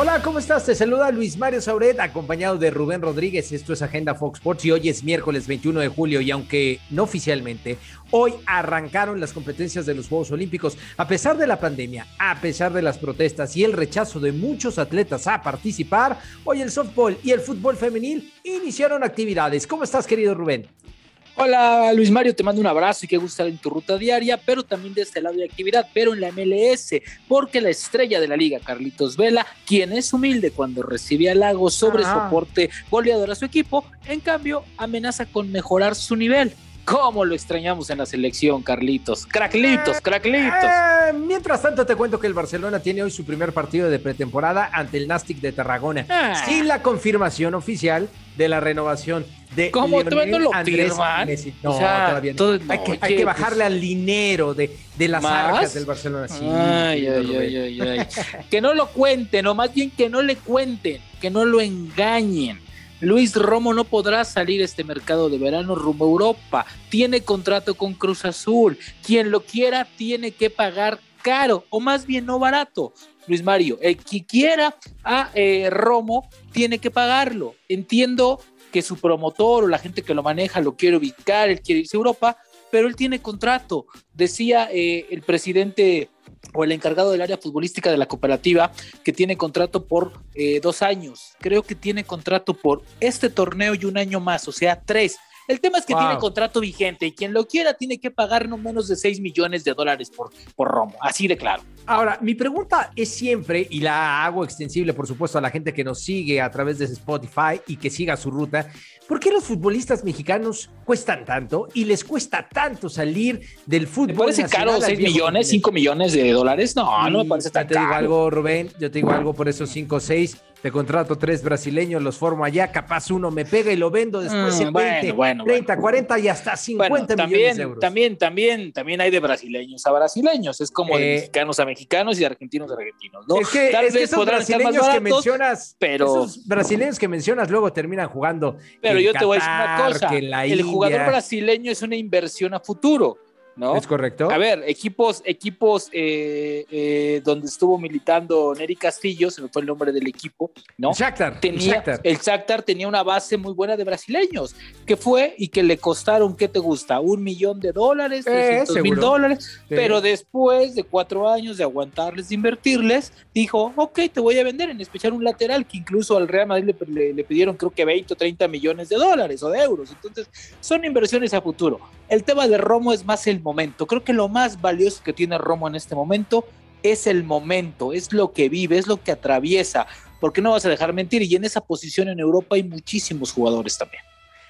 Hola, ¿cómo estás? Te saluda Luis Mario Sauret, acompañado de Rubén Rodríguez. Esto es Agenda Fox Sports y hoy es miércoles 21 de julio y aunque no oficialmente, hoy arrancaron las competencias de los Juegos Olímpicos. A pesar de la pandemia, a pesar de las protestas y el rechazo de muchos atletas a participar, hoy el softball y el fútbol femenil iniciaron actividades. ¿Cómo estás, querido Rubén? Hola Luis Mario, te mando un abrazo y qué gusto estar en tu ruta diaria, pero también de este lado de actividad, pero en la MLS, porque la estrella de la liga, Carlitos Vela, quien es humilde cuando recibe halagos sobre su aporte goleador a su equipo, en cambio amenaza con mejorar su nivel. ¿Cómo lo extrañamos en la selección, Carlitos? Craclitos, craclitos. Eh, mientras tanto, te cuento que el Barcelona tiene hoy su primer partido de pretemporada ante el Nastic de Tarragona, ah. sin la confirmación oficial de la renovación de ¿Cómo Lionel no lo Andrés Messi. No, todavía no. hay, que, hay, que, bajarle al dinero de, de las arcas del Barcelona. Sí, ay, ay, ay, que no lo cuenten, o más bien que no le cuenten, que no lo engañen Luis Romo no podrá salir este mercado de verano rumbo a Europa. Tiene contrato con Cruz Azul. Quien lo quiera tiene que pagar caro o más bien no barato. Luis Mario, el que quiera a eh, Romo tiene que pagarlo. Entiendo que su promotor o la gente que lo maneja lo quiere ubicar, él quiere irse a Europa, pero él tiene contrato. Decía eh, el presidente o el encargado del área futbolística de la cooperativa que tiene contrato por eh, dos años. Creo que tiene contrato por este torneo y un año más, o sea, tres. El tema es que tiene contrato vigente y quien lo quiera tiene que pagar no menos de 6 millones de dólares por, por Romo, así de claro. Ahora, mi pregunta es siempre, y la hago extensible, por supuesto, a la gente que nos sigue a través de Spotify y que siga su ruta, ¿por qué los futbolistas mexicanos cuestan tanto y les cuesta tanto salir del fútbol? ¿Me parece caro 6 millones, 5 millones de dólares? No, no me parece tan caro. Yo te digo algo, Rubén, yo te digo algo por esos 5 o 6 te contrato tres brasileños, los formo allá, capaz uno me pega y lo vendo después en 20, 30, 40 y hasta 50 también, millones de euros. También, también, también hay de brasileños a brasileños, es como de eh, mexicanos a mexicanos y de argentinos a argentinos, ¿no? Es que, Tal vez esos brasileños que mencionas, pero esos brasileños que mencionas luego terminan jugando. Pero yo te voy a decir una cosa, el jugador brasileño es una inversión a futuro ¿no? Es correcto. A ver, equipos, equipos eh, eh, donde estuvo militando Neri Castillo, se me fue el nombre del equipo, ¿no? El Shakhtar. Tenía, el Shakhtar. tenía una base muy buena de brasileños, que fue y que le costaron, ¿qué te gusta? Un millón de dólares, eh, mil dólares, pero después de cuatro años de aguantarles, de invertirles, dijo, ok, te voy a vender, en especial un lateral, que incluso al Real Madrid le, le pidieron creo que 20 o 30 millones de dólares o de euros. Entonces, son inversiones a futuro. El tema de Romo es más el momento. Creo que lo más valioso que tiene Romo en este momento es el momento, es lo que vive, es lo que atraviesa, porque no vas a dejar mentir. Y en esa posición en Europa hay muchísimos jugadores también.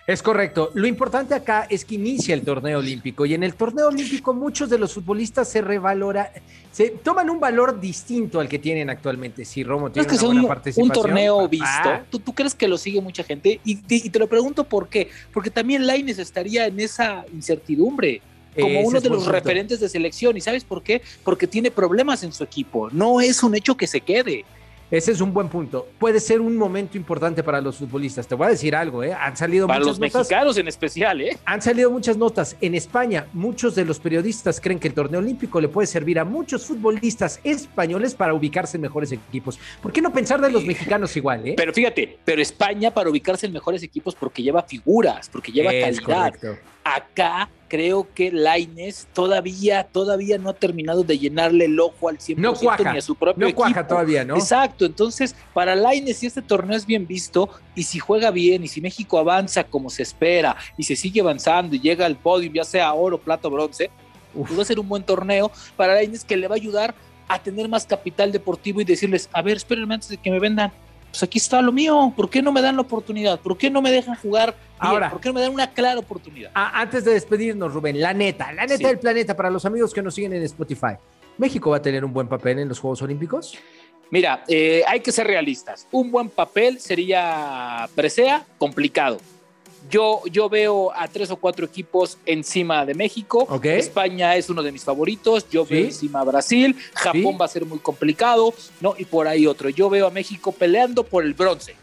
Es correcto. Lo importante acá es que inicia el torneo olímpico y en el torneo olímpico muchos de los futbolistas se revalora, se toman un valor distinto al que tienen actualmente. Si Romo tiene una buena participación, un torneo visto. ¿Tú, ¿Tú, crees que lo sigue mucha gente? Y, te lo pregunto por qué. Porque también Laines estaría en esa incertidumbre como uno de los referentes de selección. ¿Y sabes por qué? Porque tiene problemas en su equipo. No es un hecho que se quede. Ese es un buen punto. Puede ser un momento importante para los futbolistas. Te voy a decir algo, ¿eh? Han salido para los mexicanos en especial, ¿eh? Han salido muchas notas. En España, muchos de los periodistas creen que el torneo olímpico le puede servir a muchos futbolistas españoles para ubicarse en mejores equipos. ¿Por qué no pensar de los mexicanos igual, eh? Pero fíjate, pero España para ubicarse en mejores equipos porque lleva figuras, porque lleva calidad. Acá creo que Laines todavía, todavía no ha terminado de llenarle el ojo al 100% no cuaja, ni a su propio no cuaja todavía, ¿no? Exacto, entonces para Laines si este torneo es bien visto y si juega bien y si México avanza como se espera y se sigue avanzando y llega al podio ya sea oro, plata o bronce, va a ser un buen torneo para Laines que le va a ayudar a tener más capital deportivo y decirles, a ver, espérenme antes de que me vendan pues aquí está lo mío, ¿por qué no me dan la oportunidad? ¿Por qué no me dejan jugar? Ahora, ¿por qué no me dan una clara oportunidad? antes de despedirnos, Rubén, la neta, la neta del planeta para los amigos que nos siguen en Spotify. ¿México va a tener un buen papel en los Juegos Olímpicos? Mira, eh, hay que ser realistas. Un buen papel sería presea complicado. Yo, yo veo a tres o cuatro equipos encima de México. España es uno de mis favoritos. Yo veo encima a Brasil. Japón va a ser muy complicado, ¿no? Y por ahí otro. Yo veo a México peleando por el bronce.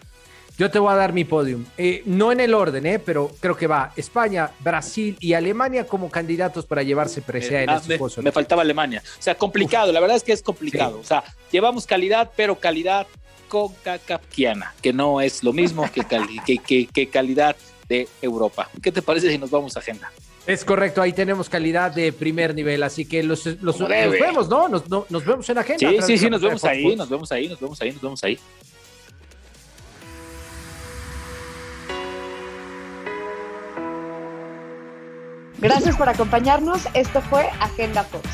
Yo te voy a dar mi podium. Eh, no en el orden, eh, pero creo que va España, Brasil y Alemania como candidatos para llevarse presea en Ah, estos me, Juegos me faltaba Alemania. O sea, complicado, la verdad es que es complicado. Sí. O sea, llevamos calidad, pero calidad concacafquiana, que no es lo mismo que, cali- que, que- que calidad de Europa. ¿Qué te parece si nos vamos a agenda? Es correcto, ahí tenemos calidad de primer nivel, así que los, los- nos vemos, ¿no? Nos, no- nos vemos en agenda. Sí, sí, sí, nos vemos ahí, nos vemos ahí, nos vemos ahí, nos vemos ahí. Gracias por acompañarnos. Esto fue Agenda Fox.